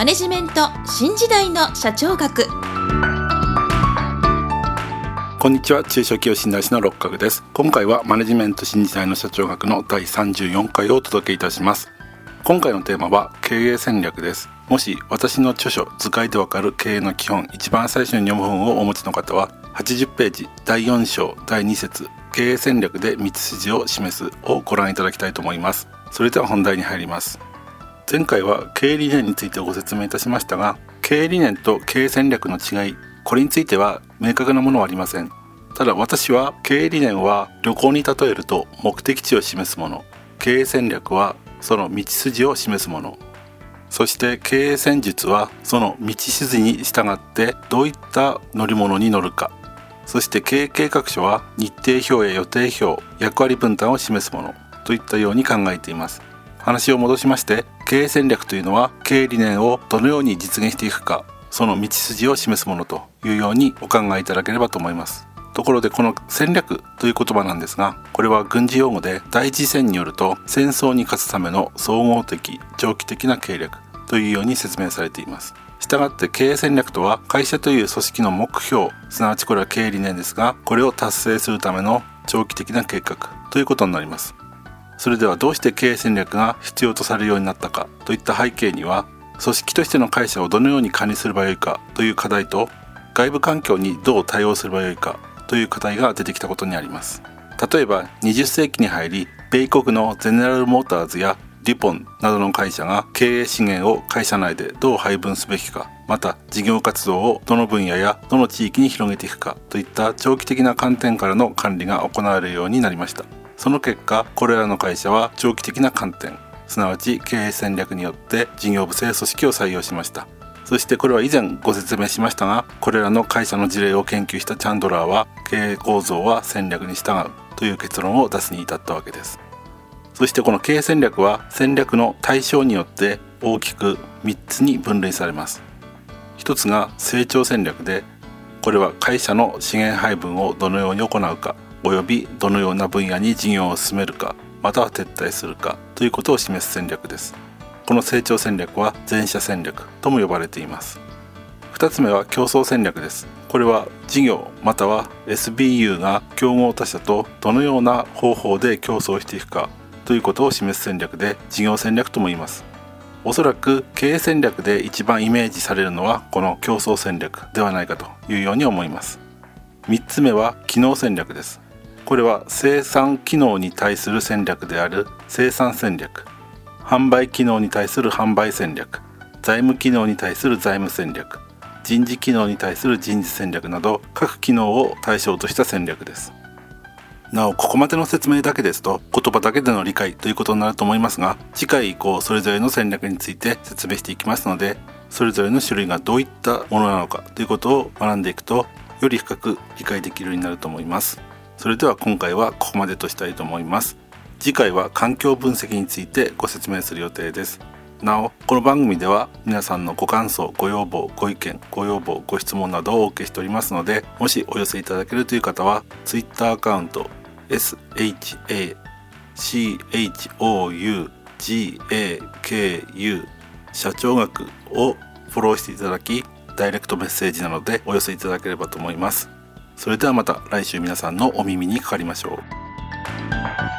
マネジメント新時代の社長学。こんにちは。中小企業診断士の六角です。今回はマネジメント新時代の社長学の第34回をお届けいたします。今回のテーマは経営戦略です。もし私の著書図解でわかる経営の基本一番最初に読む本をお持ちの方は80ページ第4章第2節経営戦略で道筋を示すをご覧いただきたいと思います。それでは本題に入ります。前回は経営理念についてご説明いたしましたが経営理念と経営戦略の違いこれについては明確なものはありません。ただ私は経営理念は旅行に例えると目的地を示すもの。経営戦略はその道筋を示すもの。そして経営戦術はその道筋に従ってどういった乗り物に乗るか。そして経営計画書は日程表や予定表役割分担を示すもの。といったように考えています。話を戻しまして経営戦略というのは経営理念をどのように実現していくかその道筋を示すものというようにお考えいただければと思います。ところでこの戦略という言葉なんですがこれは軍事用語で第一次戦によると戦争に勝つための総合的長期的な計略というように説明されています。したがって経営戦略とは会社という組織の目標すなわちこれは経営理念ですがこれを達成するための長期的な計画ということになります。それではどうして経営戦略が必要とされるようになったかといった背景には組織としての会社をどのように管理すればよいかという課題と外部環境にどう対応すればよいかという課題が出てきたことにあります。例えば20世紀に入り米国のゼネラルモーターズやデュポンなどの会社が経営資源を会社内でどう配分すべきかまた事業活動をどの分野やどの地域に広げていくかといった長期的な観点からの管理が行われるようになりました。その結果これらの会社は長期的な観点すなわち経営戦略によって事業部制組織を採用しました。そしてこれは以前ご説明しましたがこれらの会社の事例を研究したチャンドラーは経営構造は戦略に従うという結論を出すに至ったわけです。そしてこの経営戦略は戦略の対象によって大きく3つに分類されます。一つが成長戦略でこれは会社の資源配分をどのように行うか。およびどのような分野に事業を進めるかまたは撤退するかということを示す戦略です。この成長戦略は全社戦略とも呼ばれています。2つ目は競争戦略です。これは事業または SBU が競合他社とどのような方法で競争していくかということを示す戦略で事業戦略とも言います。おそらく経営戦略で一番イメージされるのはこの競争戦略ではないかというように思います。3つ目は機能戦略です。これは生産機能に対する戦略である生産戦略。販売機能に対する販売戦略。財務機能に対する財務戦略。人事機能に対する人事戦略など各機能を対象とした戦略です。なおここまでの説明だけですと言葉だけでの理解ということになると思いますが次回以降それぞれの戦略について説明していきますのでそれぞれの種類がどういったものなのかということを学んでいくとより深く理解できるようになると思います。それでは今回はここまでとしたいと思います。次回は環境分析についてご説明する予定です。なおこの番組では皆さんのご感想ご要望ご意見ご要望ご質問などをお受けしておりますのでもしお寄せいただけるという方は Twitter アカウント SHACHOUGAKU 社長学をフォローしていただきダイレクトメッセージなのでお寄せいただければと思います。それではまた来週皆さんのお耳にかかりましょう。